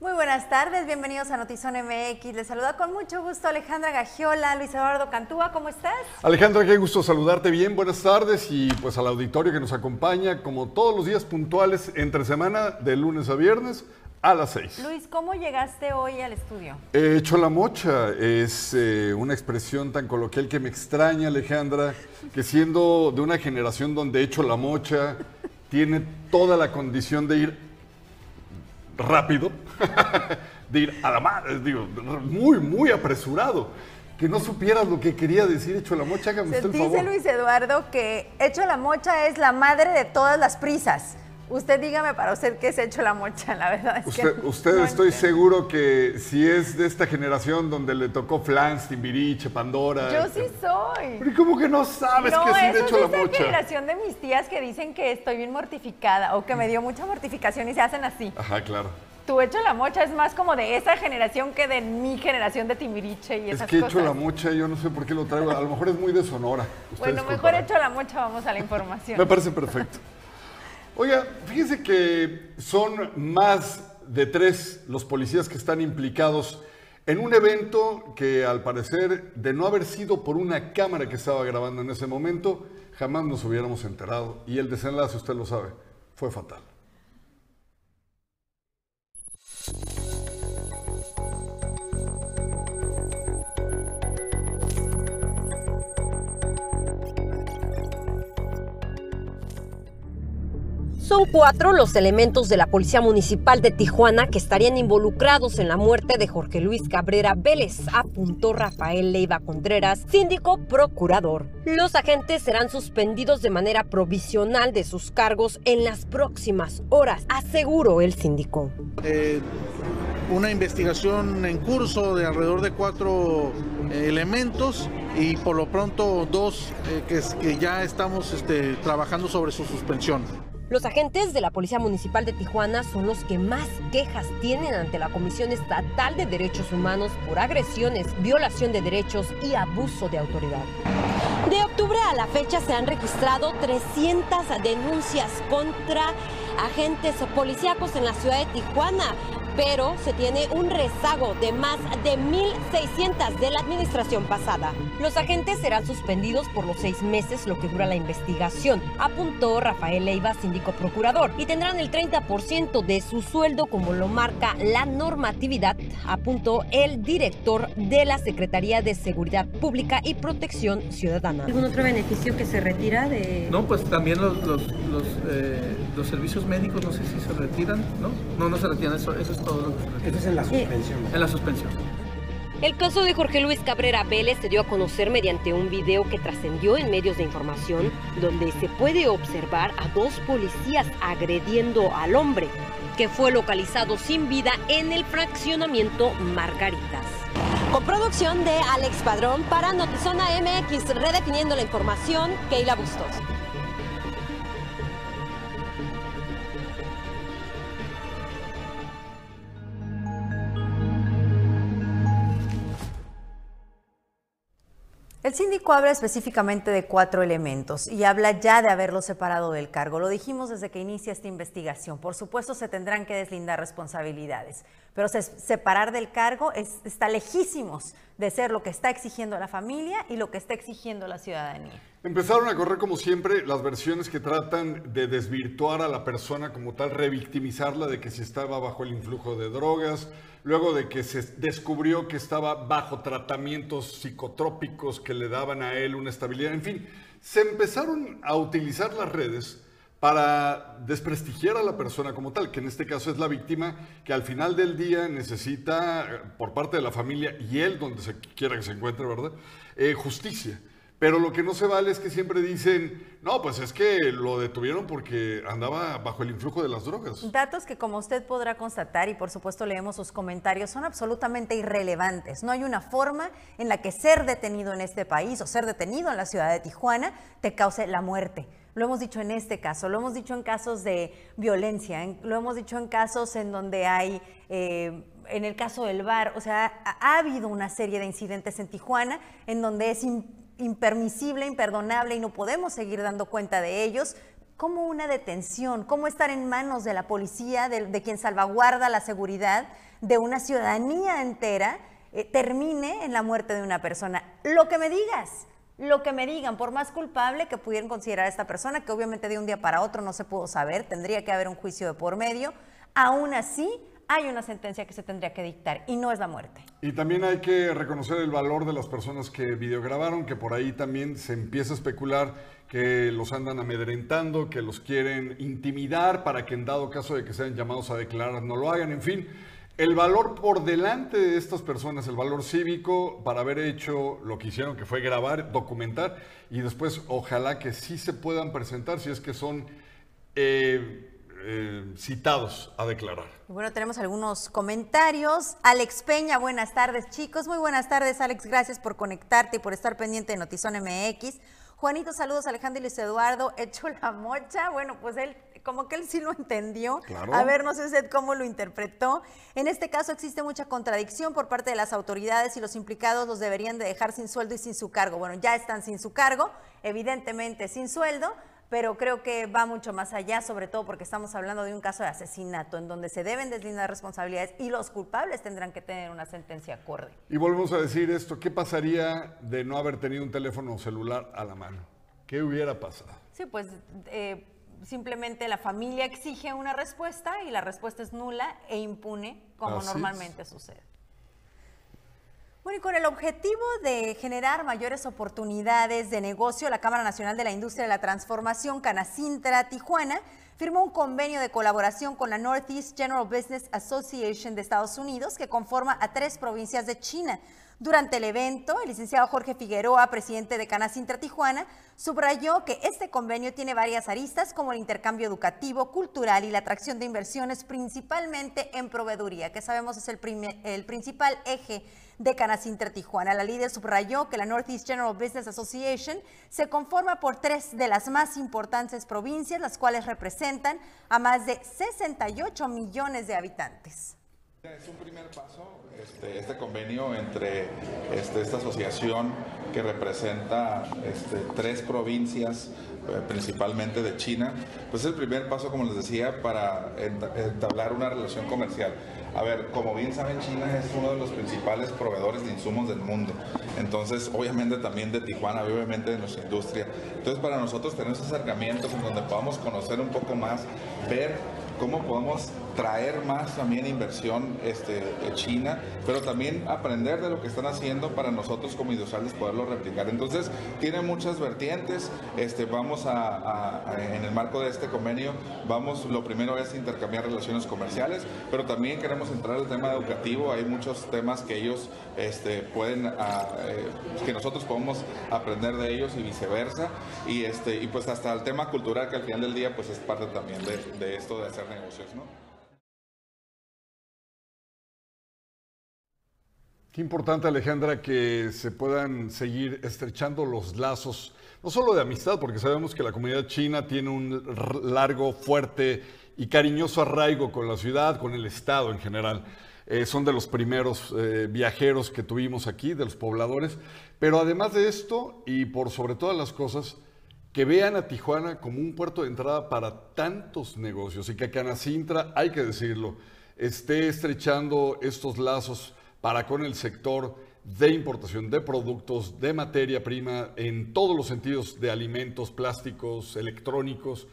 Muy buenas tardes, bienvenidos a Notizón MX. Les saluda con mucho gusto Alejandra Gagiola, Luis Eduardo Cantúa, ¿cómo estás? Alejandra, qué gusto saludarte bien, buenas tardes y pues al auditorio que nos acompaña como todos los días puntuales entre semana de lunes a viernes a las seis. Luis, ¿cómo llegaste hoy al estudio? He hecho la mocha, es eh, una expresión tan coloquial que me extraña Alejandra, que siendo de una generación donde he hecho la mocha, tiene toda la condición de ir rápido, de ir a la madre, digo, muy, muy apresurado. Que no supieras lo que quería decir Hecho la Mocha, hágame usted el Dice favor. Luis Eduardo que Hecho la Mocha es la madre de todas las prisas. Usted dígame para usted qué es Hecho la Mocha, la verdad es Usted, que usted no estoy entiendo. seguro que si es de esta generación donde le tocó Flans, Timbiriche, Pandora. Yo sí soy. Pero ¿cómo que no sabes no, que sí es hecho la mocha? generación de mis tías que dicen que estoy bien mortificada o que me dio mucha mortificación y se hacen así. Ajá, claro. Tu hecho la mocha es más como de esa generación que de mi generación de Timbiriche y Es esas que he cosas. hecho la mocha, yo no sé por qué lo traigo. A lo mejor es muy de Sonora. Bueno, mejor hecho la mocha, vamos a la información. Me parece perfecto. Oiga, fíjese que son más de tres los policías que están implicados en un evento que al parecer, de no haber sido por una cámara que estaba grabando en ese momento, jamás nos hubiéramos enterado. Y el desenlace, usted lo sabe, fue fatal. Son cuatro los elementos de la Policía Municipal de Tijuana que estarían involucrados en la muerte de Jorge Luis Cabrera Vélez, apuntó Rafael Leiva Contreras, síndico procurador. Los agentes serán suspendidos de manera provisional de sus cargos en las próximas horas, aseguró el síndico. Eh, una investigación en curso de alrededor de cuatro eh, elementos y por lo pronto dos eh, que, ya estamos este, trabajando sobre su suspensión. Los agentes de la Policía Municipal de Tijuana son los que más quejas tienen ante la Comisión Estatal de Derechos Humanos por agresiones, violación de derechos y abuso de autoridad. De octubre a la fecha se han registrado 300 denuncias contra agentes policíacos en la ciudad de Tijuana, pero se tiene un rezago de más de 1.600 de la administración pasada. Los agentes serán suspendidos por los seis meses, lo que dura la investigación, apuntó Rafael Leiva, síndico procurador, y tendrán el 30% de su sueldo como lo marca la normatividad, apuntó el director de la Secretaría de Seguridad Pública y Protección Ciudadana. ¿Algún otro beneficio que se retira de...? No, pues también los, los, los, eh, los servicios médicos, no sé si se retiran, ¿no? No, no se retiran, eso, eso es todo lo que se retira. Esto es en la suspensión. En la suspensión. El caso de Jorge Luis Cabrera Vélez se dio a conocer mediante un video que trascendió en medios de información donde se puede observar a dos policías agrediendo al hombre, que fue localizado sin vida en el fraccionamiento Margaritas. Con producción de Alex Padrón para Notizona MX, redefiniendo la información, Keila Bustos. El síndico habla específicamente de cuatro elementos y habla ya de haberlo separado del cargo. Lo dijimos desde que inicia esta investigación. Por supuesto, se tendrán que deslindar responsabilidades, pero se- separar del cargo es- está lejísimos de ser lo que está exigiendo la familia y lo que está exigiendo la ciudadanía. Empezaron a correr como siempre las versiones que tratan de desvirtuar a la persona como tal, revictimizarla de que si estaba bajo el influjo de drogas, luego de que se descubrió que estaba bajo tratamientos psicotrópicos que le daban a él una estabilidad, en fin, se empezaron a utilizar las redes para desprestigiar a la persona como tal, que en este caso es la víctima, que al final del día necesita, eh, por parte de la familia y él, donde se quiera que se encuentre, ¿verdad? Eh, justicia. Pero lo que no se vale es que siempre dicen, no, pues es que lo detuvieron porque andaba bajo el influjo de las drogas. Datos que como usted podrá constatar y por supuesto leemos sus comentarios son absolutamente irrelevantes. No hay una forma en la que ser detenido en este país o ser detenido en la ciudad de Tijuana te cause la muerte. Lo hemos dicho en este caso, lo hemos dicho en casos de violencia, en- lo hemos dicho en casos en donde hay, eh, en el caso del bar, o sea, ha, ha habido una serie de incidentes en Tijuana en donde es impermisible, imperdonable y no podemos seguir dando cuenta de ellos cómo una detención, cómo estar en manos de la policía, de, quien salvaguarda la seguridad de una ciudadanía entera, eh, termine en la muerte de una persona. Lo que me digas, lo que me digan, por más culpable que pudieran considerar a esta persona, que obviamente de un día para otro no se pudo saber, tendría que haber un juicio de por medio, aún así hay una sentencia que se tendría que dictar y no es la muerte. Y también hay que reconocer el valor de las personas que videograbaron, que por ahí también se empieza a especular que los andan amedrentando, que los quieren intimidar para que en dado caso de que sean llamados a declarar no lo hagan, en fin. El valor por delante de estas personas, el valor cívico para haber hecho lo que hicieron, que fue grabar, documentar y después ojalá que sí se puedan presentar si es que son eh, eh, citados a declarar. Bueno, tenemos algunos comentarios. Alex Peña, buenas tardes chicos. Muy buenas tardes Alex, gracias por conectarte y por estar pendiente de Notizón MX. Juanito, saludos Alejandro y Luis Eduardo. Hecho la mocha. Bueno, pues él como que él sí lo entendió. A ver, no sé usted cómo lo interpretó. En este caso existe mucha contradicción por parte de las autoridades y los implicados los deberían de dejar sin sueldo y sin su cargo. Bueno, ya están sin su cargo, evidentemente sin sueldo, pero creo que va mucho más allá, sobre todo porque estamos hablando de un caso de asesinato en donde se deben deslindar responsabilidades y los culpables tendrán que tener una sentencia acorde. Y volvemos a decir esto, ¿qué pasaría de no haber tenido un teléfono celular a la mano? ¿Qué hubiera pasado? Sí, pues eh, simplemente la familia exige una respuesta y la respuesta es nula e impune, como normalmente sucede. Bueno, y con el objetivo de generar mayores oportunidades de negocio, la Cámara Nacional de la Industria de la Transformación, Canacintra, Tijuana, firmó un convenio de colaboración con la Northeast General Business Association de Estados Unidos, que conforma a tres provincias de China. Durante el evento, el licenciado Jorge Figueroa, presidente de Canacintra Tijuana, subrayó que este convenio tiene varias aristas como el intercambio educativo, cultural y la atracción de inversiones, principalmente en proveeduría, que sabemos es el, el principal eje de Canacintra Tijuana. La líder subrayó que la Northeast General Business Association se conforma por tres de las más importantes provincias, las cuales representan a más de 68 millones de habitantes. Es un primer paso este, este convenio entre este, esta asociación que representa este, tres provincias eh, principalmente de China, pues es el primer paso, como les decía, para entablar una relación comercial. A ver, como bien saben, China es uno de los principales proveedores de insumos del mundo. Entonces, obviamente también de Tijuana, obviamente de nuestra industria. Entonces, para nosotros tener esos acercamientos en donde podamos conocer un poco más, ver cómo podemos traer más también inversión este, de China, pero también aprender de lo que están haciendo para nosotros como industriales poderlo replicar. Entonces, tiene muchas vertientes. Este, vamos a, en el marco de este convenio, vamos, lo primero es intercambiar relaciones comerciales, pero también queremos entrar al tema educativo. Hay muchos temas que ellos este, pueden, eh, que nosotros podemos aprender de ellos y viceversa. Y, este, y pues hasta el tema cultural, que al final del día pues es parte también de, de esto de hacer negocios. Qué importante, Alejandra, que se puedan seguir estrechando los lazos, no solo de amistad, porque sabemos que la comunidad china tiene un largo, fuerte y cariñoso arraigo con la ciudad, con el Estado en general. Eh, son de los primeros eh, viajeros que tuvimos aquí, de los pobladores. Pero además de esto, y por sobre todas las cosas, que vean a Tijuana como un puerto de entrada para tantos negocios y que Canacintra, hay que decirlo, esté estrechando estos lazos para con el sector de importación de productos, de materia prima, en todos los sentidos de alimentos, plásticos, electrónicos.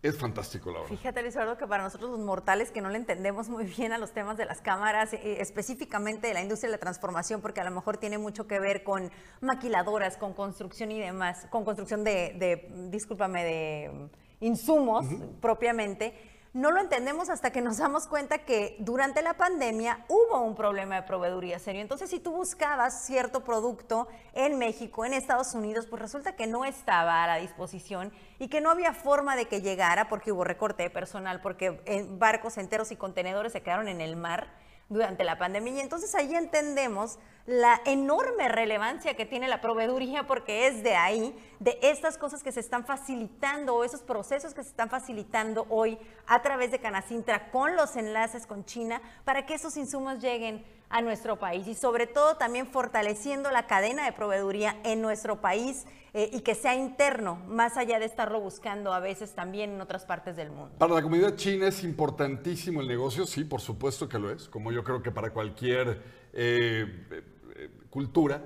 Es fantástico, la verdad. Fíjate, Luis Eduardo, que para nosotros los mortales que no le entendemos muy bien a los temas de las cámaras, eh, específicamente de la industria de la transformación, porque a lo mejor tiene mucho que ver con maquiladoras, con construcción y demás, con construcción de, de discúlpame, de insumos propiamente no lo entendemos hasta que nos damos cuenta que durante la pandemia hubo un problema de proveeduría serio. Entonces, si tú buscabas cierto producto en México, en Estados Unidos, pues resulta que no estaba a la disposición y que no había forma de que llegara porque hubo recorte de personal, porque barcos enteros y contenedores se quedaron en el mar durante la pandemia. Y entonces ahí entendemos la enorme relevancia que tiene la proveeduría porque es de ahí, de estas cosas que se están facilitando o esos procesos que se están facilitando hoy a través de Canacintra con los enlaces con China para que esos insumos lleguen a nuestro país y sobre todo también fortaleciendo la cadena de proveeduría en nuestro país eh, y que sea interno, más allá de estarlo buscando a veces también en otras partes del mundo. Para la comunidad china es importantísimo el negocio, sí, por supuesto que lo es, como yo creo que para cualquier eh, eh, cultura,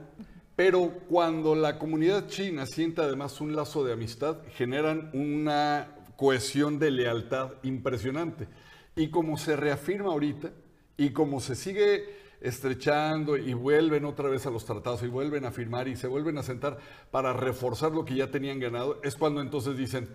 pero cuando la comunidad china siente además un lazo de amistad, generan una cohesión de lealtad impresionante. Y como se reafirma ahorita, y como se sigue estrechando y vuelven otra vez a los tratados y vuelven a firmar y se vuelven a sentar para reforzar lo que ya tenían ganado, es cuando entonces dicen,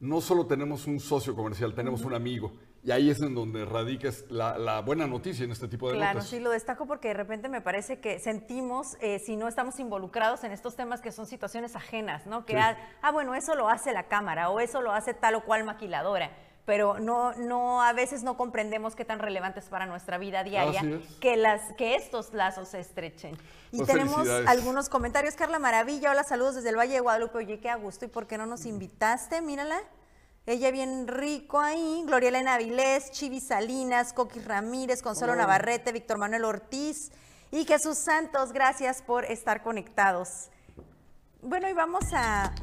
no solo tenemos un socio comercial, tenemos un amigo. Y ahí es en donde radica la, buena noticia en este tipo de claro, sí, lo destaco porque de repente me parece que sentimos, eh, si no estamos involucrados en estos temas que son situaciones ajenas, ¿no? Que, ah, ah, bueno, eso lo hace la Cámara o eso lo hace tal o cual maquiladora pero no, no, a veces no comprendemos qué tan relevante es para nuestra vida diaria que, las, que estos lazos se estrechen. Y pues tenemos algunos comentarios. Carla Maravilla, hola, saludos desde el Valle de Guadalupe. Oye, qué a gusto. ¿Y por qué no nos invitaste? Mírala. Ella bien rico ahí. Gloria Elena Avilés, Chivi Salinas, Coqui Ramírez, Consuelo Navarrete, Víctor Manuel Ortiz y Jesús Santos. Gracias por estar conectados. Bueno, y vamos a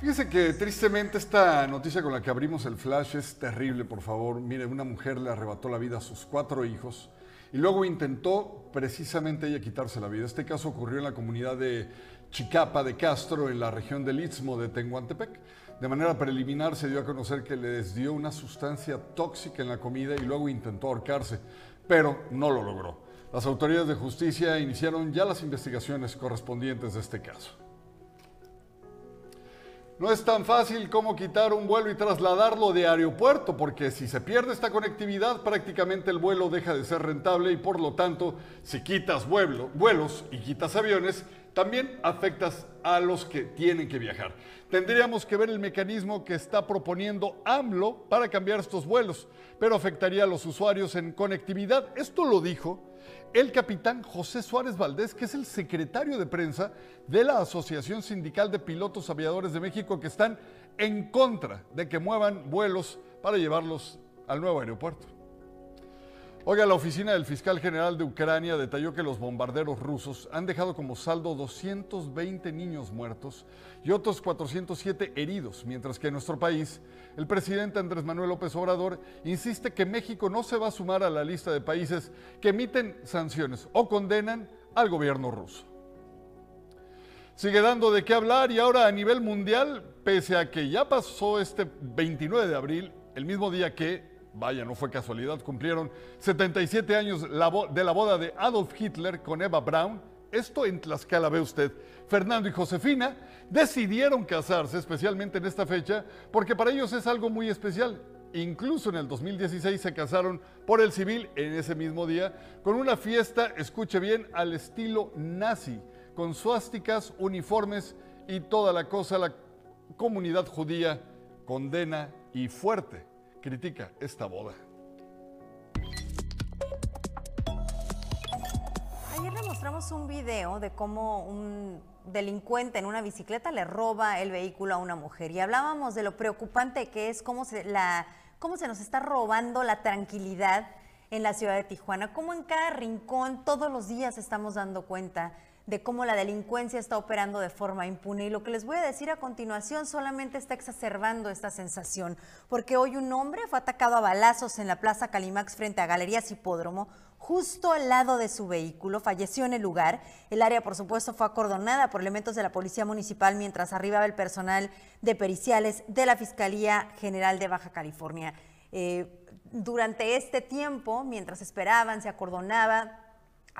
Fíjese que tristemente esta noticia con la que abrimos el flash es terrible, por favor. Mire, una mujer le arrebató la vida a sus cuatro hijos y luego intentó precisamente ella quitarse la vida. Este caso ocurrió en la comunidad de Chicapa de Castro, en la región del Istmo de Tenguantepec. De manera preliminar se dio a conocer que les dio una sustancia tóxica en la comida y luego intentó ahorcarse, pero no lo logró. Las autoridades de justicia iniciaron ya las investigaciones correspondientes de este caso. No es tan fácil como quitar un vuelo y trasladarlo de aeropuerto, porque si se pierde esta conectividad, prácticamente el vuelo deja de ser rentable y por lo tanto, si quitas vuelos y quitas aviones, también afectas a los que tienen que viajar. Tendríamos que ver el mecanismo que está proponiendo AMLO para cambiar estos vuelos, pero afectaría a los usuarios en conectividad. Esto lo dijo el capitán José Suárez Valdés, que es el secretario de prensa de la Asociación Sindical de Pilotos Aviadores de México, que están en contra de que muevan vuelos para llevarlos al nuevo aeropuerto. Oiga, la oficina del fiscal general de Ucrania detalló que los bombarderos rusos han dejado como saldo 220 niños muertos y otros 407 heridos, mientras que en nuestro país el presidente Andrés Manuel López Obrador insiste que México no se va a sumar a la lista de países que emiten sanciones o condenan al gobierno ruso. Sigue dando de qué hablar y ahora a nivel mundial, pese a que ya pasó este 29 de abril, el mismo día que vaya, no fue casualidad, cumplieron 77 años de la boda de Adolf Hitler con Eva Braun. Esto en Tlaxcala ve usted. Fernando y Josefina decidieron casarse, especialmente en esta fecha, porque para ellos es algo muy especial. Incluso en el 2016 se casaron por el civil en ese mismo día, con una fiesta, escuche bien, al estilo nazi, con suásticas, uniformes y toda la cosa. La comunidad judía condena y fuerte critica esta boda. Ayer le mostramos un video de cómo un delincuente en una bicicleta le roba el vehículo a una mujer y hablábamos de lo preocupante que es cómo se, cómo se nos está robando la tranquilidad en la ciudad de Tijuana, cómo en cada rincón todos los días estamos dando cuenta de cómo la delincuencia está operando de forma impune. Y lo que les voy a decir a continuación solamente está exacerbando esta sensación, porque hoy un hombre fue atacado a balazos en la Plaza Calimax frente a Galerías Hipódromo, justo al lado de su vehículo, falleció en el lugar. El área, por supuesto, fue acordonada por elementos de la Policía Municipal mientras arribaba el personal de periciales de la Fiscalía General de Baja California. Eh, durante este tiempo, mientras esperaban, se acordonaba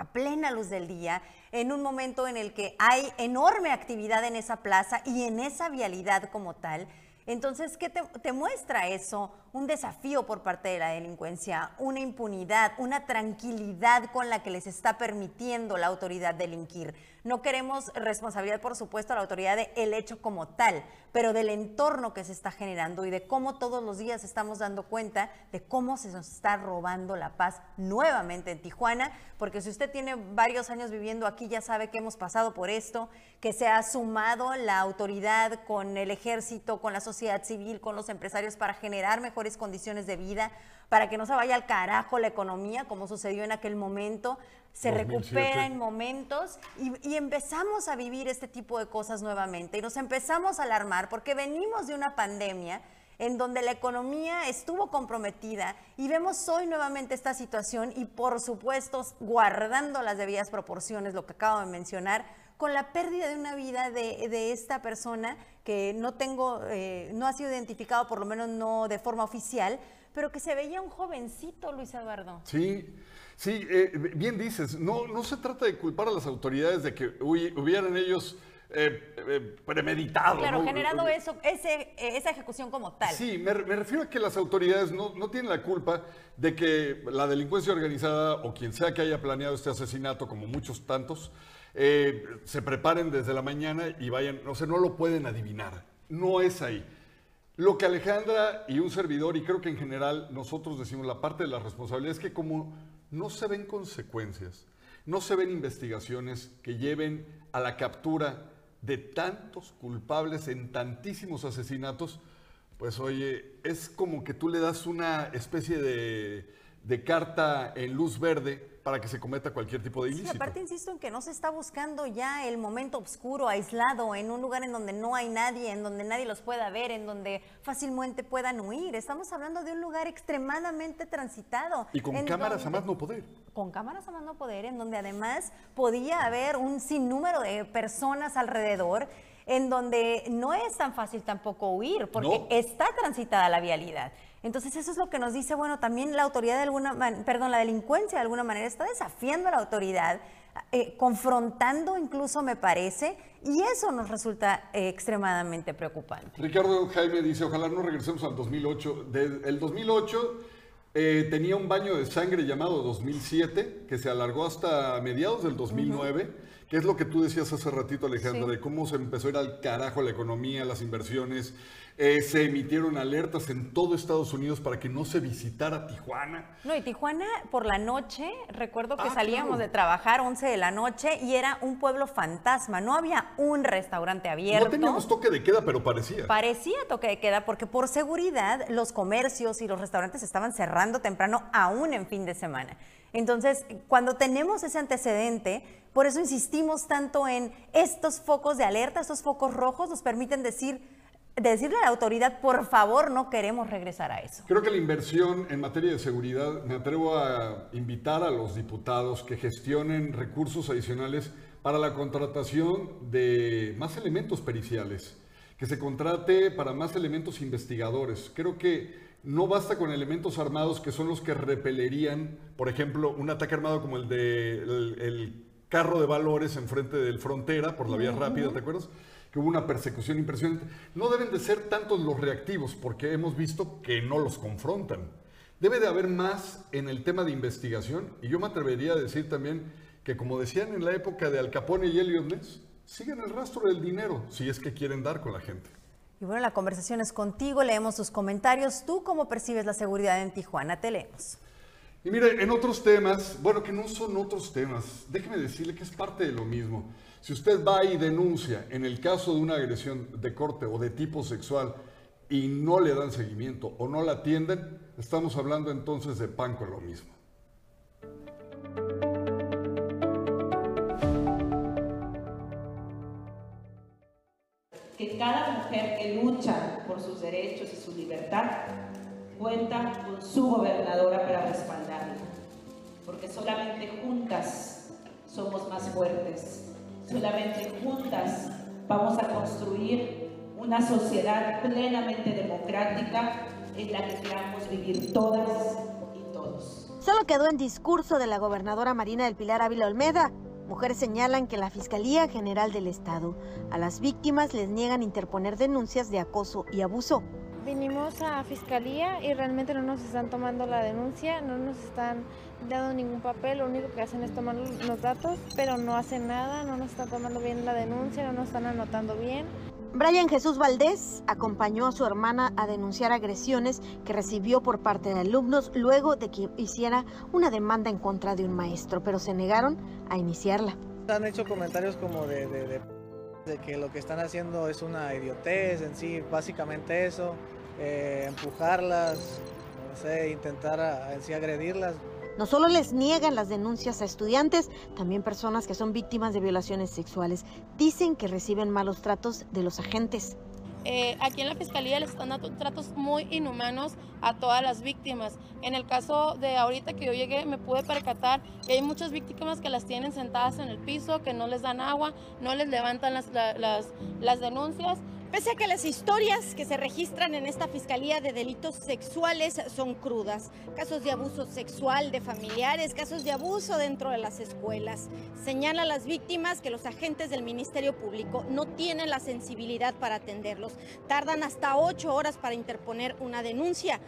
a plena luz del día, en un momento en el que hay enorme actividad en esa plaza y en esa vialidad como tal. Entonces, ¿qué te, muestra eso? Un desafío por parte de la delincuencia, una impunidad, una tranquilidad con la que les está permitiendo la autoridad delinquir. No queremos responsabilidad, por supuesto, a la autoridad del el hecho como tal, pero del entorno que se está generando y de cómo todos los días estamos dando cuenta de cómo se nos está robando la paz nuevamente en Tijuana, porque si usted tiene varios años viviendo aquí ya sabe que hemos pasado por esto, que se ha sumado la autoridad con el ejército, con la sociedad civil, con los empresarios para generar mejores condiciones de vida, para que no se vaya al carajo la economía, como sucedió en aquel momento, se 2007. recupera en momentos y, y empezamos a vivir este tipo de cosas nuevamente y nos empezamos a alarmar porque venimos de una pandemia en donde la economía estuvo comprometida y vemos hoy nuevamente esta situación y por supuesto guardando las debidas proporciones, lo que acabo de mencionar, con la pérdida de una vida de, de esta persona que no tengo, eh, no ha sido identificado, por lo menos no de forma oficial, pero que se veía un jovencito, Luis Eduardo. Sí, sí, eh, bien dices, no, no se trata de culpar a las autoridades de que hubi- hubieran ellos eh, eh, premeditado. Claro, ¿no? generando eso, ese, eh, esa ejecución como tal. Sí, me, me refiero a que las autoridades no, no tienen la culpa de que la delincuencia organizada o quien sea que haya planeado este asesinato, como muchos tantos, eh, se preparen desde la mañana y vayan, o sea, no lo pueden adivinar. No es ahí. Lo que Alejandra y un servidor, y creo que en general nosotros decimos la parte de la responsabilidad, es que como no se ven consecuencias, no se ven investigaciones que lleven a la captura de tantos culpables en tantísimos asesinatos, pues oye, es como que tú le das una especie de, de carta en luz verde para que se cometa cualquier tipo de Sí, ilícito. aparte insisto en que no se está buscando ya el momento oscuro, aislado, en un lugar en donde no hay nadie, en donde nadie los pueda ver, en donde fácilmente puedan huir. Estamos hablando de un lugar extremadamente transitado. y con cámaras a más no poder. con cámaras a más no poder, en donde además podía haber un sinnúmero de personas alrededor, en donde no es tan fácil tampoco huir, porque No. está transitada la vialidad. Entonces eso es lo que nos dice, bueno, también la autoridad de alguna man- perdón, la delincuencia de alguna manera está desafiando a la autoridad, eh, confrontando incluso me parece, y eso nos resulta eh, extremadamente preocupante. Ricardo Jaime dice, ojalá no regresemos al 2008. De- el 2008 eh, tenía un baño de sangre llamado 2007, que se alargó hasta mediados del 2009, que es lo que tú decías hace ratito, Alejandra, Sí. de cómo se empezó a ir al carajo la economía, las inversiones. Eh, se emitieron alertas en todo Estados Unidos para que no se visitara Tijuana. No, y Tijuana por la noche, recuerdo que Ah, salíamos claro. de trabajar 11 de la noche y era un pueblo fantasma, no había un restaurante abierto. No teníamos toque de queda, pero parecía. Parecía toque de queda porque por seguridad los comercios y los restaurantes estaban cerrando temprano aún en fin de semana. Entonces, cuando tenemos ese antecedente, por eso insistimos tanto en estos focos de alerta, estos focos rojos nos permiten decir decirle a la autoridad, por favor, no queremos regresar a eso. Creo que la inversión en materia de seguridad, me atrevo a invitar a los diputados que gestionen recursos adicionales para la contratación de más elementos periciales, que se contrate para más elementos investigadores. Creo que no basta con elementos armados que son los que repelerían, por ejemplo, un ataque armado como el de el, el carro de valores enfrente del frontera por la vía rápida, ¿te acuerdas? Que hubo una persecución impresionante. No deben de ser tantos los reactivos, porque hemos visto que no los confrontan. Debe de haber más en el tema de investigación, y yo me atrevería a decir también que, como decían en la época de Al Capone y Elliot Ness, sigan el rastro del dinero, si es que quieren dar con la gente. Y bueno, la conversación es contigo, leemos tus comentarios. ¿Tú cómo percibes la seguridad en Tijuana? Te leemos. Y mire, en otros temas, bueno, que no son otros temas, déjeme decirle que es parte de lo mismo. Si usted va y denuncia en el caso de una agresión de corte o de tipo sexual y no le dan seguimiento o no la atienden, estamos hablando entonces de pan con lo mismo. que cada mujer que lucha por sus derechos y su libertad cuenta con su gobernadora para respaldarla, porque solamente juntas somos más fuertes, solamente juntas vamos a construir una sociedad plenamente democrática en la que queramos vivir todas y todos. Solo quedó en discurso de la gobernadora Marina del Pilar Ávila Olmeda. Mujeres señalan que la Fiscalía General del Estado a las víctimas les niegan interponer denuncias de acoso y abuso. Vinimos a fiscalía y realmente no nos están tomando la denuncia, no nos están dando ningún papel, lo único que hacen es tomar los datos, pero no hacen nada, no nos están tomando bien la denuncia, no nos están anotando bien. Brian Jesús Valdés acompañó a su hermana a denunciar agresiones que recibió por parte de alumnos luego de que hiciera una demanda en contra de un maestro, pero se negaron a iniciarla. Han hecho comentarios como de, de, que lo que están haciendo es una idiotez en sí, básicamente eso, eh, empujarlas, no sé, intentar en sí agredirlas. No solo les niegan las denuncias a estudiantes, también personas que son víctimas de violaciones sexuales dicen que reciben malos tratos de los agentes. Eh, aquí en la fiscalía les están dando tratos muy inhumanos a todas las víctimas. En el caso de ahorita que yo llegué, me pude percatar que hay muchas víctimas que las tienen sentadas en el piso, que no les dan agua, no les levantan las, las, las denuncias Pese a que las historias que se registran en esta Fiscalía de Delitos Sexuales son crudas, casos de abuso sexual de familiares, casos de abuso dentro de las escuelas, señala a las víctimas que los agentes del Ministerio Público no tienen la sensibilidad para atenderlos, tardan hasta ocho horas para interponer una denuncia.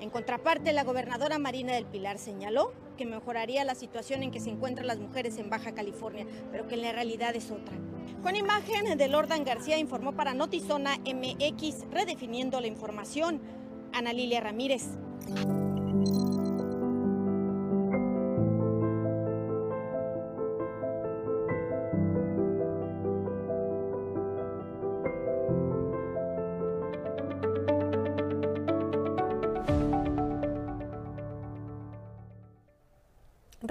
En contraparte, la gobernadora Marina del Pilar señaló que mejoraría la situación en que se encuentran las mujeres en Baja California, pero que en la realidad es otra. Con imagen de Lordan García informó para Notizona MX, redefiniendo la información, Ana Lilia Ramírez.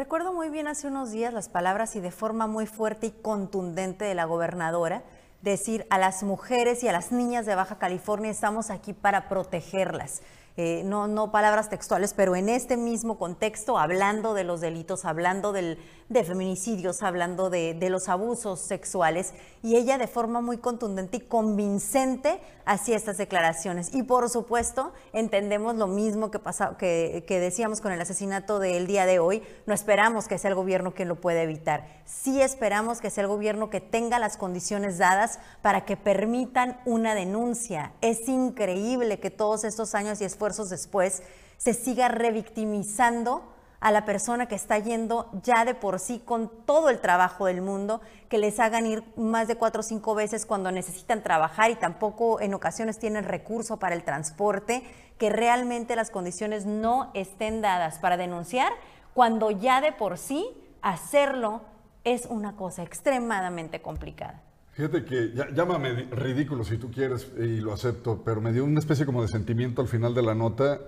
Recuerdo muy bien hace unos días las palabras y de forma muy fuerte y contundente de la gobernadora decir a las mujeres y a las niñas de Baja California estamos aquí para protegerlas. Eh, no, palabras textuales, pero en este mismo contexto, hablando de los delitos, hablando de feminicidios, hablando de, de, los abusos sexuales, y ella de forma muy contundente y convincente hacía estas declaraciones. Y por supuesto, entendemos lo mismo que, pasa, que, que decíamos con el asesinato del día de hoy, no esperamos que sea el gobierno quien lo pueda evitar, sí esperamos que sea el gobierno que tenga las condiciones dadas para que permitan una denuncia. Es increíble que todos estos años y esfuerzos después se siga revictimizando a la persona que está yendo ya de por sí con todo el trabajo del mundo, que les hagan ir más de cuatro o cinco veces cuando necesitan trabajar y tampoco en ocasiones tienen recurso para el transporte, que realmente las condiciones no estén dadas para denunciar, cuando ya de por sí hacerlo es una cosa extremadamente complicada. Fíjate que, llámame ridículo si tú quieres y lo acepto, pero me dio una especie como de sentimiento al final de la nota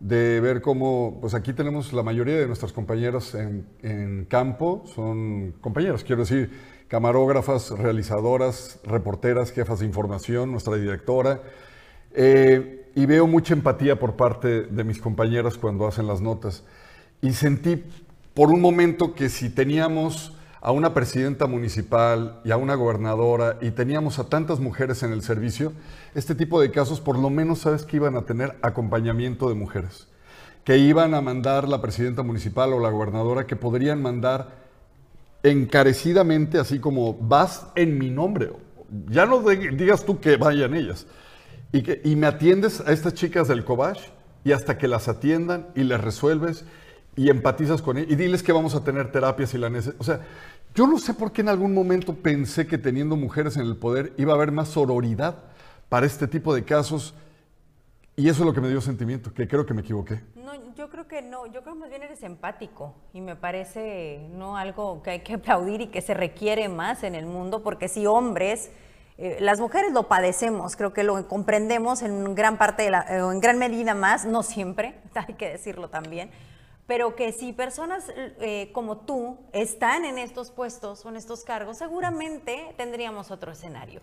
de ver cómo, pues aquí tenemos la mayoría de nuestras compañeras en, campo, son compañeras, quiero decir, camarógrafas, realizadoras, reporteras, jefas de información, nuestra directora, eh, y veo mucha empatía por parte de mis compañeras cuando hacen las notas. Y sentí por un momento que si teníamos a una presidenta municipal y a una gobernadora y teníamos a tantas mujeres en el servicio, este tipo de casos por lo menos sabes que iban a tener acompañamiento de mujeres, que iban a mandar la presidenta municipal o la gobernadora, que podrían mandar encarecidamente, así como vas en mi nombre, ya no digas tú que vayan ellas, y, que, y me atiendes a estas chicas del Cobach y hasta que las atiendan y les resuelves y empatizas con ellas y diles que vamos a tener terapias si la necesitan. O sea, yo no sé por qué en algún momento pensé que teniendo mujeres en el poder iba a haber más sororidad para este tipo de casos y eso es lo que me dio sentimiento, que creo que me equivoqué. No, yo creo que no, yo creo que más bien eres empático y me parece no algo que hay que aplaudir y que se requiere más en el mundo, porque si hombres, eh, las mujeres lo padecemos, creo que lo comprendemos en gran parte, de la, eh, en gran medida más, no siempre, hay que decirlo también, pero que si personas eh, como tú están en estos puestos o en estos cargos, seguramente tendríamos otro escenario.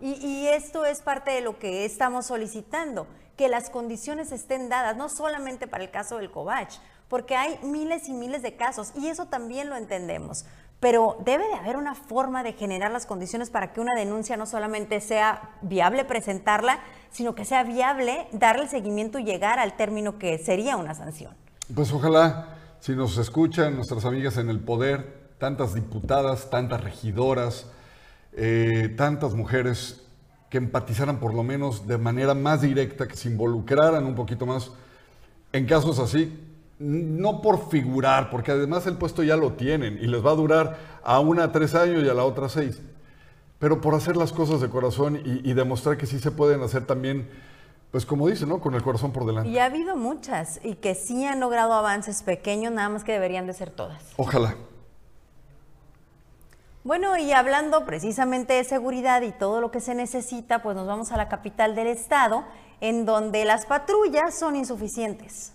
Y, esto es parte de lo que estamos solicitando, que las condiciones estén dadas, no solamente para el caso del Covach, porque hay miles y miles de casos y eso también lo entendemos. Pero debe de haber una forma de generar las condiciones para que una denuncia no solamente sea viable presentarla, sino que sea viable darle seguimiento y llegar al término que sería una sanción. Pues ojalá, si nos escuchan nuestras amigas en el poder, tantas diputadas, tantas regidoras, eh, tantas mujeres que empatizaran por lo menos de manera más directa, que se involucraran un poquito más. En casos así, no por figurar, porque además el puesto ya lo tienen y les va a durar a una tres años y a la otra seis, pero por hacer las cosas de corazón y, demostrar que sí se pueden hacer también, pues como dice, ¿no? Con el corazón por delante. Y ha habido muchas y que sí han logrado avances pequeños, nada más que deberían de ser todas. Ojalá. Bueno, y hablando precisamente de seguridad y todo lo que se necesita, pues nos vamos a la capital del estado, en donde las patrullas son insuficientes.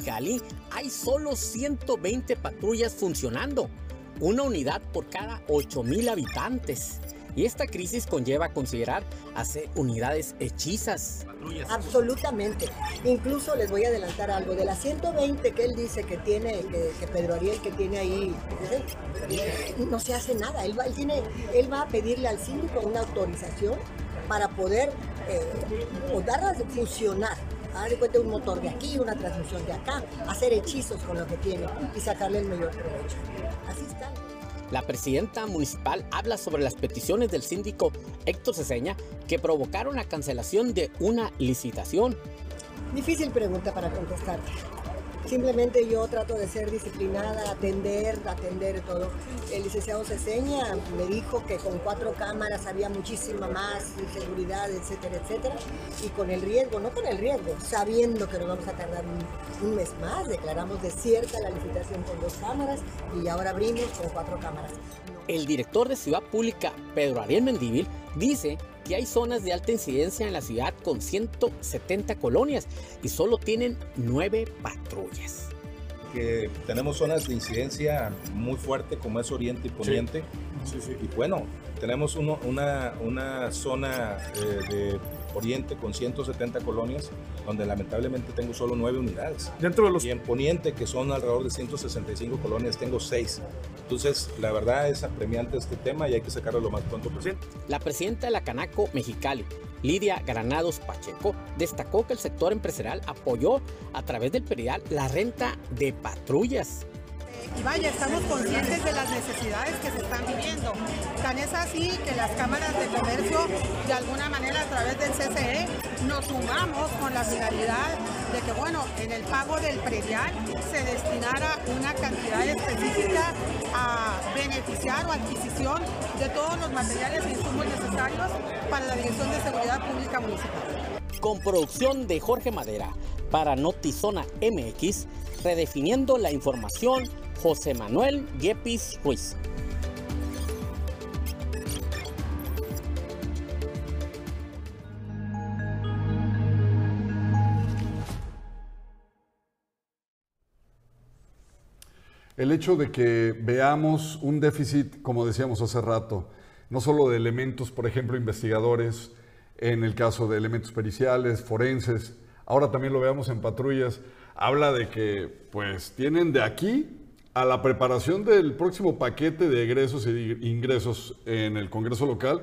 Mexicali hay solo 120 patrullas funcionando, una unidad por cada 8.000 habitantes. Y esta crisis conlleva a considerar hacer unidades hechizas. Absolutamente. Incluso les voy a adelantar algo. De las 120 que él dice que tiene, que, Pedro Ariel que tiene ahí, no se hace nada. Él va, tiene, él va a pedirle al síndico una autorización para poder eh, darlas funcionar dar cuenta un motor de aquí, una transmisión de acá, hacer hechizos con lo que tiene y sacarle el mayor provecho. Así está. La presidenta municipal habla sobre las peticiones del síndico Héctor Ceseña que provocaron la cancelación de una licitación. Difícil pregunta para contestarte. Simplemente yo trato de ser disciplinada, atender, atender todo. El licenciado Ceseña me dijo que con cuatro cámaras había muchísima más seguridad, etcétera, etcétera. Y con el riesgo, no con el riesgo, sabiendo que nos vamos a tardar un, mes más, declaramos desierta la licitación con dos cámaras y ahora abrimos con cuatro cámaras. El director de Ciudad Pública, Pedro Ariel Mendívil, dice que hay zonas de alta incidencia en la ciudad con 170 colonias y solo tienen 9 patrullas. Que tenemos zonas de incidencia muy fuerte como es Oriente y Poniente. Y bueno, tenemos una, una zona eh, de Oriente con 170 colonias, donde lamentablemente tengo solo 9 unidades. Dentro de los... Y en Poniente, que son alrededor de 165 colonias, tengo 6. Entonces, la verdad es apremiante este tema y hay que sacarlo lo más pronto posible. La presidenta de la Canaco Mexicali, Lidia Granados Pacheco, destacó que el sector empresarial apoyó a través del perial la renta de patrullas y vaya, estamos conscientes de las necesidades que se están viviendo. Tan es así que las cámaras de comercio, de alguna manera a través del CCE, nos sumamos con la finalidad de que, bueno, en el pago del predial se destinara una cantidad específica a beneficiar o adquisición de todos los materiales e insumos necesarios para la Dirección de Seguridad Pública Municipal. Con producción de Jorge Madera para Notizona MX, redefiniendo la información José Manuel Yepis Ruiz. El hecho de que veamos un déficit, como decíamos hace rato, no solo de elementos, por ejemplo, investigadores, en el caso de elementos periciales, forenses, ahora también lo veamos en patrullas, habla de que pues tienen de aquí a la preparación del próximo paquete de egresos e ingresos en el Congreso local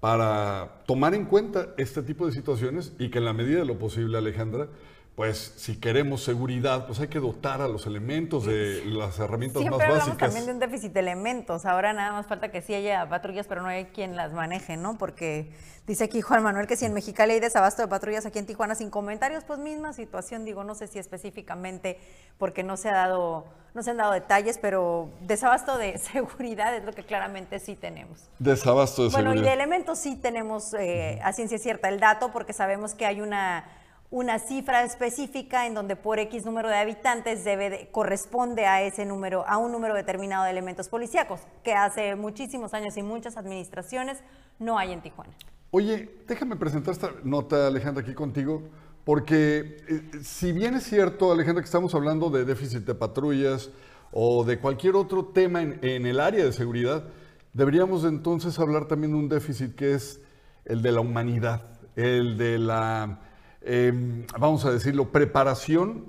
para tomar en cuenta este tipo de situaciones y que en la medida de lo posible, Alejandra, pues si queremos seguridad, pues hay que dotar a los elementos de las herramientas más básicas. Hablamos también de un déficit de elementos. Ahora nada más falta que sí haya patrullas, pero no hay quien las maneje, ¿no? Porque dice aquí Juan Manuel que si en Mexicali hay desabasto de patrullas aquí en Tijuana sin comentarios, pues misma situación, digo, no sé si específicamente porque no se ha dado, no se han dado detalles, pero desabasto de seguridad es lo que claramente sí tenemos. Desabasto de seguridad. Bueno, y de elementos sí tenemos eh, a ciencia cierta el dato, porque sabemos que hay una una cifra específica en donde por X número de habitantes debe corresponde a ese número, a un número determinado de elementos policíacos, que hace muchísimos años y muchas administraciones no hay en Tijuana. Oye, déjame presentar esta nota, Alejandra, aquí contigo, porque eh, si bien es cierto, Alejandra, que estamos hablando de déficit de patrullas o de cualquier otro tema en, en el área de seguridad, deberíamos entonces hablar también de un déficit que es el de la humanidad, el de la Em, vamos a decirlo, preparación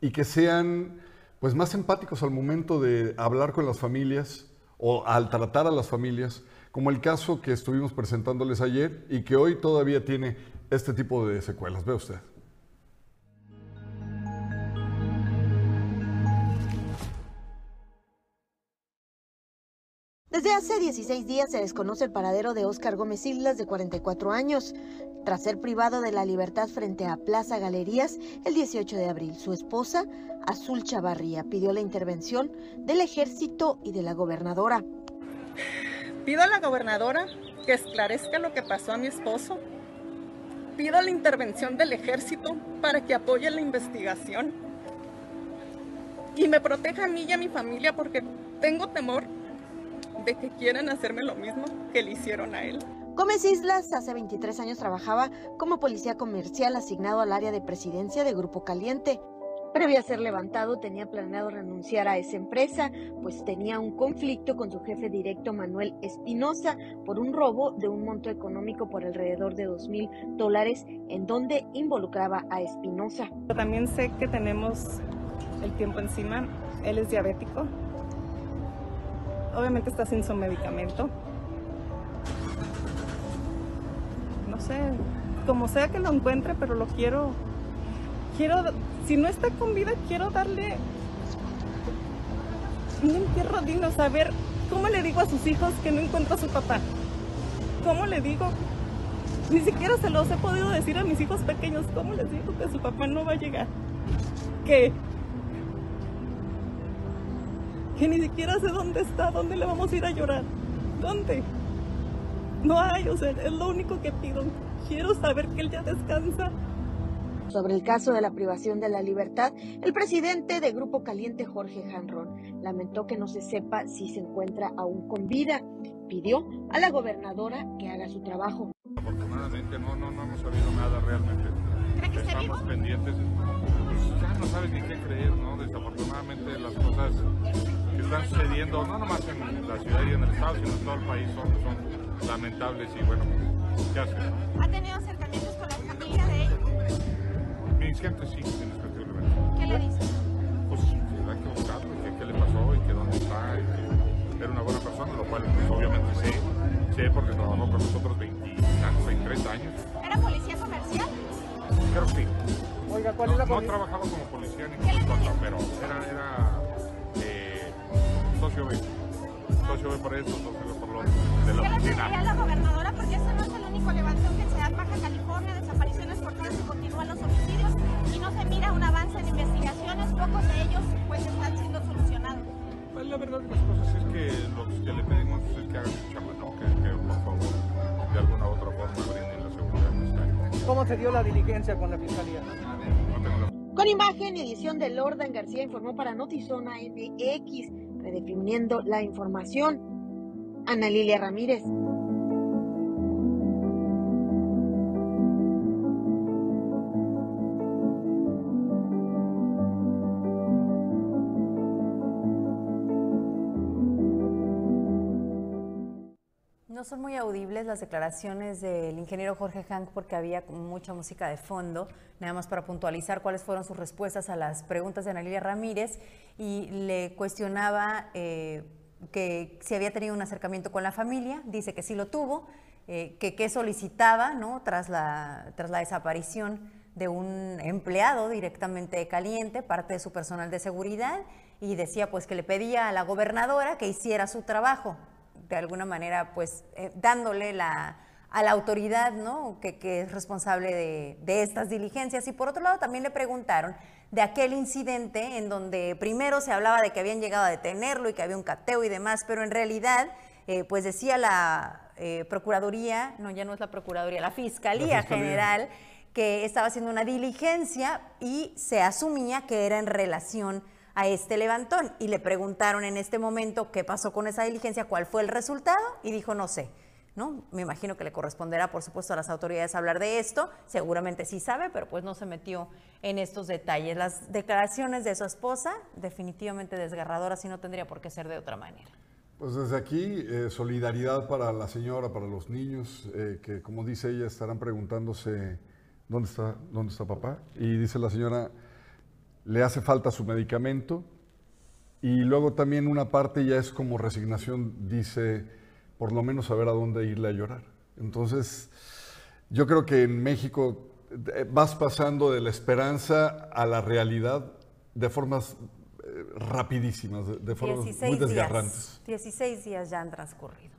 y que sean pues más empáticos al momento de hablar con las familias o al tratar a las familias, como el caso que estuvimos presentándoles ayer y que hoy todavía tiene este tipo de secuelas. Ve usted. Desde hace 16 días se desconoce el paradero de Óscar Gómez Islas, de 44 años, tras ser privado de la libertad frente a Plaza Galerías el 18 de abril. Su esposa, Azul Chavarría, pidió la intervención del ejército y de la gobernadora. Pido a la gobernadora que esclarezca lo que pasó a mi esposo. Pido la intervención del ejército para que apoye la investigación y me proteja a mí y a mi familia porque tengo temor de que quieran hacerme lo mismo que le hicieron a él. Gómez Islas hace 23 años trabajaba como policía comercial asignado al área de presidencia de Grupo Caliente. Previo a ser levantado, tenía planeado renunciar a esa empresa, pues tenía un conflicto con su jefe directo, Manuel Espinosa, por un robo de un monto económico por alrededor de 2 mil dólares, en donde involucraba a Espinosa. También sé que tenemos el tiempo encima. Él es diabético. Obviamente está sin su medicamento. No sé, como sea que lo encuentre, pero lo quiero. Quiero, si no está con vida, quiero darle un entierro digno, saber cómo le digo a sus hijos que no encuentro a su papá. ¿Cómo le digo? Ni siquiera se los he podido decir a mis hijos pequeños. ¿Cómo les digo que su papá no va a llegar? Que que ni siquiera sé dónde está, dónde le vamos a ir a llorar. ¿Dónde? No hay, o sea, es lo único que pido. Quiero saber que él ya descansa. Sobre el caso de la privación de la libertad, el presidente de Grupo Caliente, Jorge Janrón, lamentó que no se sepa si se encuentra aún con vida. Pidió a la gobernadora que haga su trabajo. Afortunadamente no, no, no hemos sabido nada realmente. Estamos pendientes. Pues ya no sabes ni qué creer, ¿no? Desafortunadamente las cosas que están sucediendo, no nomás en la ciudad y en el estado, sino en todo el país, son, son lamentables y bueno, ¿qué haces? ¿Ha tenido acercamientos con la familia de ellos? Mi gente sí, indiscutiblemente. ¿Qué le dicen? Pues que buscarlo, que qué le pasó y que dónde está, y que era una buena persona, lo cual pues, obviamente sé, sé porque trabajó con nosotros 20, 23 años. Oiga, ¿cuál no, es la no policía? trabajaba como policía ni como cosa, pero era, era eh, socio B. Socio B por eso, socio B por lo de ¿Qué la le oficina. pediría a la gobernadora? Porque este no es el único levantón que se da en Baja California, desapariciones forzadas y continúan los homicidios y no se mira un avance en investigaciones, pocos de ellos pues están siendo solucionados. Pues la verdad de las cosas es que lo que le pedimos es que hagan su chamba, ¿no? Que, que por favor, de alguna u otra forma brinden la seguridad necesaria. ¿Cómo se dio la diligencia con la fiscalía? Con imagen y edición de Lordan García informó para Notizona MX, redefiniendo la información. Ana Lilia Ramírez. No son muy audibles las declaraciones del ingeniero Jorge Hank porque había mucha música de fondo, nada más para puntualizar cuáles fueron sus respuestas a las preguntas de Ana Lilia Ramírez y le cuestionaba eh, que si había tenido un acercamiento con la familia, dice que sí lo tuvo, eh, que qué solicitaba ¿no? tras, la, tras la desaparición de un empleado directamente de caliente, parte de su personal de seguridad, y decía pues que le pedía a la gobernadora que hiciera su trabajo, de alguna manera pues eh, dándole la, a la autoridad ¿no? que, que es responsable de, de estas diligencias. Y por otro lado también le preguntaron de aquel incidente en donde primero se hablaba de que habían llegado a detenerlo y que había un cateo y demás, pero en realidad eh, pues decía la eh, Procuraduría, no ya no es la Procuraduría, la Fiscalía, La Fiscalía. General, que estaba haciendo una diligencia y se asumía que era en relación a este levantón y le preguntaron en este momento qué pasó con esa diligencia, cuál fue el resultado y dijo no sé. ¿No? Me imagino que le corresponderá, por supuesto, a las autoridades hablar de esto. Seguramente sí sabe, pero pues no se metió en estos detalles. Las declaraciones de su esposa, definitivamente desgarradoras y no tendría por qué ser de otra manera. Pues desde aquí, eh, solidaridad para la señora, para los niños, eh, que como dice ella, estarán preguntándose dónde está, dónde está papá. Y dice la señora, le hace falta su medicamento Y luego también una parte ya es como resignación, dice, por lo menos saber a dónde irle a llorar. Entonces, yo creo que en México eh, vas pasando de la esperanza a la realidad de formas eh, rapidísimas, de, formas muy 16 desgarrantes. días. 16 días ya han transcurrido.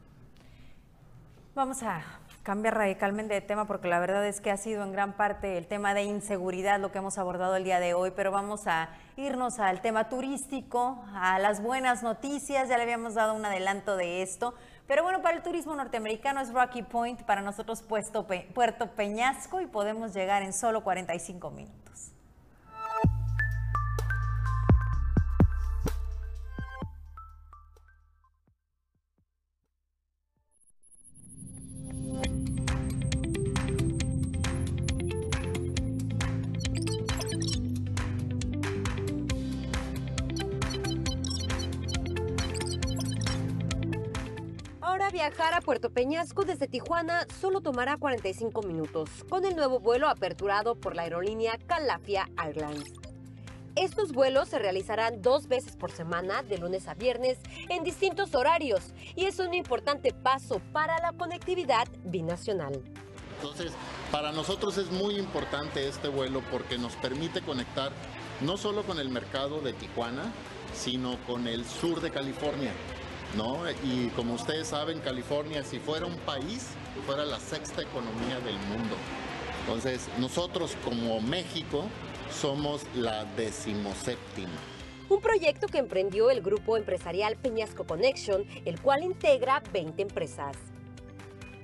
Vamos a cambiar radicalmente de tema porque la verdad es que ha sido en gran parte el tema de inseguridad lo que hemos abordado el día de hoy, pero vamos a irnos al tema turístico, a las buenas noticias, ya le habíamos dado un adelanto de esto, pero bueno, para el turismo norteamericano es Rocky Point, para nosotros Puerto Peñasco y podemos llegar en solo 45 minutos. Puerto Peñasco desde Tijuana solo tomará 45 minutos, con el nuevo vuelo aperturado por la aerolínea Calafia Airlines. Estos vuelos se realizarán dos veces por semana, de lunes a viernes, en distintos horarios, y es un importante paso para la conectividad binacional. Entonces, para nosotros es muy importante este vuelo porque nos permite conectar no solo con el mercado de Tijuana, sino con el sur de California. ¿No? Y como ustedes saben, California, si fuera un país, fuera la sexta economía del mundo. Entonces, nosotros como México somos la decimoséptima. Un proyecto que emprendió el grupo empresarial Peñasco Connection, el cual integra 20 empresas.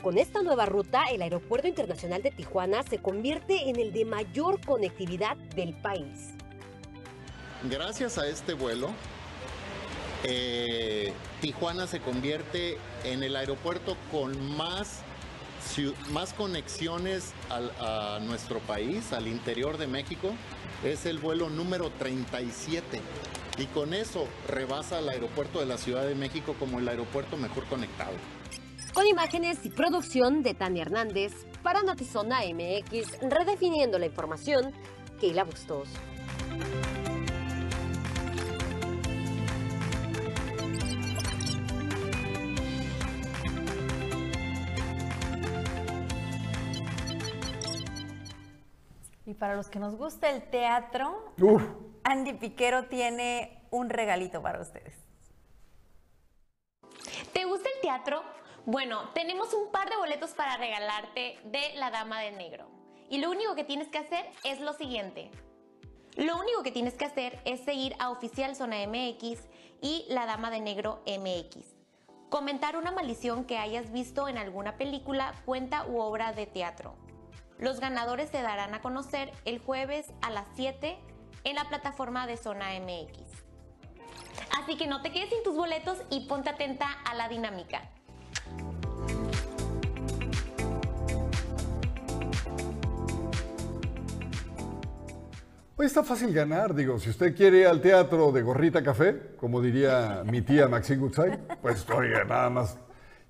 Con esta nueva ruta, el Aeropuerto Internacional de Tijuana se convierte en el de mayor conectividad del país. Gracias a este vuelo, eh, Tijuana se convierte en el aeropuerto con más, más conexiones al- a nuestro país, al interior de México. Es el vuelo número 37 y con eso rebasa al aeropuerto de la Ciudad de México como el aeropuerto mejor conectado. Con imágenes y producción de Tania Hernández, para Notizona MX, redefiniendo la información, Keila Bustos. Para los que nos gusta el teatro, Uf, Andy Piquero tiene un regalito para ustedes. ¿Te gusta el teatro? Bueno, tenemos un par de boletos para regalarte de La Dama de Negro. Y lo único que tienes que hacer es lo siguiente. Lo único que tienes que hacer es seguir a Oficial Zona MX y La Dama de Negro MX. Comentar una maldición que hayas visto en alguna película, cuenta u obra de teatro. Los ganadores se darán a conocer el jueves a las 7 en la plataforma de Zona MX. Así que no te quedes sin tus boletos y ponte atenta a la dinámica. Hoy está fácil ganar, digo, si usted quiere ir al teatro de gorrita café, como diría mi tía Maxine Goodside, pues oiga, nada más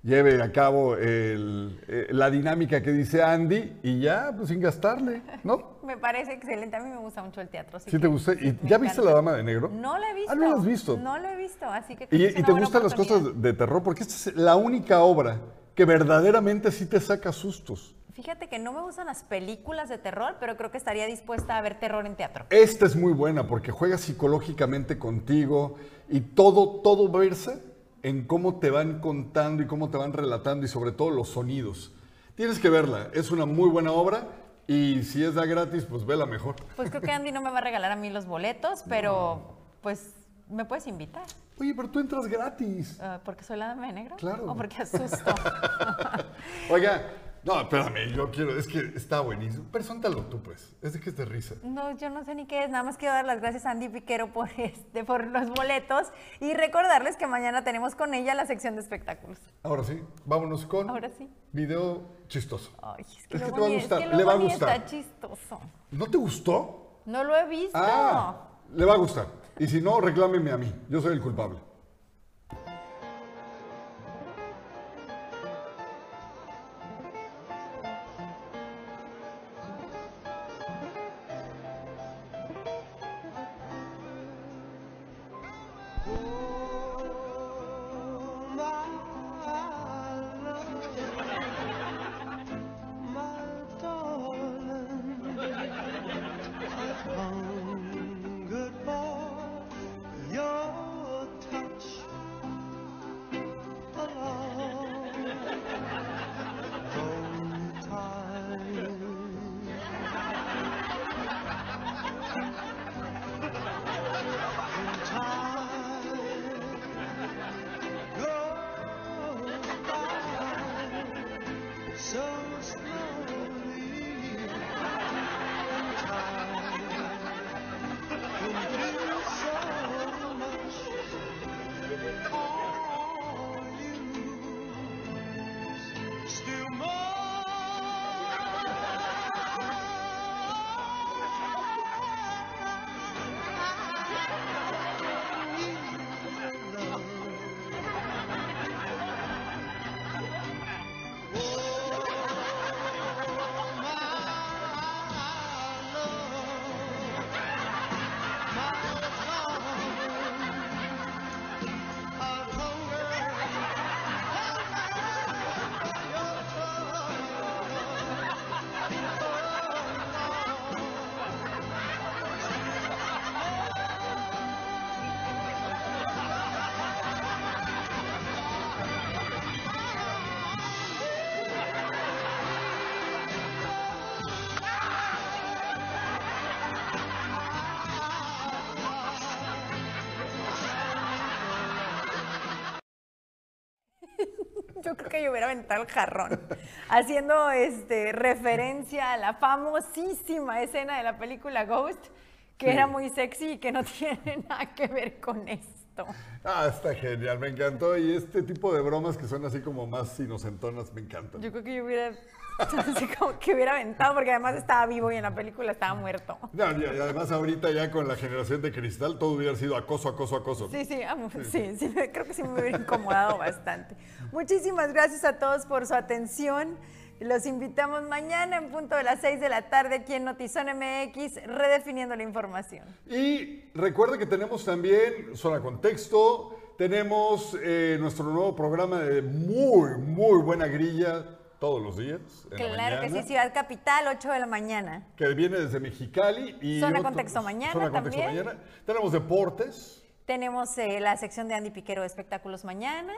lleve a cabo el- eh, la dinámica que dice Andy y ya, pues sin gastarle, ¿no? Me parece excelente, a mí me gusta mucho el teatro. así ¿Sí te que gusta? ¿Y me ya viste. La Dama de Negro? No la he visto. Ah, ¿no la has visto? No la he visto, así que... ¿Y, y te gustan las cosas de terror? Porque esta es la única obra que verdaderamente sí te saca sustos. Fíjate que no me gustan las películas de terror, pero creo que estaría dispuesta a ver terror en teatro. Esta es muy buena porque juega psicológicamente contigo y todo, todo versa en cómo te van contando y cómo te van relatando y sobre todo los sonidos. Tienes que verla, es una muy buena obra y si es da gratis, pues vela mejor. Pues creo que Andy no me va a regalar a mí los boletos, pero pues me puedes invitar. Oye, pero tú entras gratis. Ah, ¿Porque soy la dama de negro? Claro. ¿O porque asusto? Oiga, no, espérame, yo quiero, es que está buenísimo. Preséntalo tú, pues, es de que es de risa. No, yo no sé ni qué es. Nada más quiero dar las gracias a Andy Piquero por, este, por los boletos y recordarles que mañana tenemos con ella la sección de espectáculos. Ahora sí, vámonos con Ahora sí. video chistoso. Ay, es Es que, que luego te va a gustar, es que le va a gustar. está chistoso. ¿No te gustó? No lo he visto. Ah, le va a gustar. Y si no, reclámeme a mí. Yo soy el culpable. Yo creo que yo hubiera aventado el jarrón, haciendo este, referencia a la famosísima escena de la película Ghost, que Sí. era muy sexy y que no tiene nada que ver con esto. Ah, está genial, me encantó. Y este tipo de bromas que son así como más inocentonas, me encantan. Yo creo que yo hubiera, así como que hubiera aventado, porque además estaba vivo y en la película estaba muerto. No, y además ahorita ya con la generación de cristal todo hubiera sido acoso, acoso, acoso. Sí, sí, amo- sí, sí, me- creo que sí me hubiera incomodado bastante. Muchísimas gracias a todos por su atención. Los invitamos mañana en punto de las 6 de la tarde aquí en Notizón MX, redefiniendo la información. Y recuerda que tenemos también Zona Contexto, tenemos eh, nuestro nuevo programa de muy, muy buena grilla todos los días. en la Claro que sí, Ciudad Capital, 8 de la mañana. Que viene desde Mexicali. Y Zona otro- Contexto mañana Zona Contexto también. mañana. Tenemos deportes. Tenemos eh, la sección de Andy Piquero de espectáculos mañana.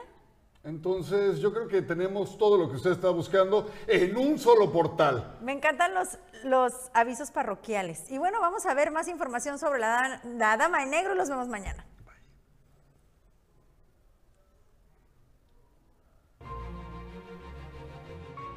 Entonces, yo creo que tenemos todo lo que usted está buscando en un solo portal. Me encantan los, los avisos parroquiales. Y bueno, vamos a ver más información sobre la, la Dama de Negro. Los vemos mañana.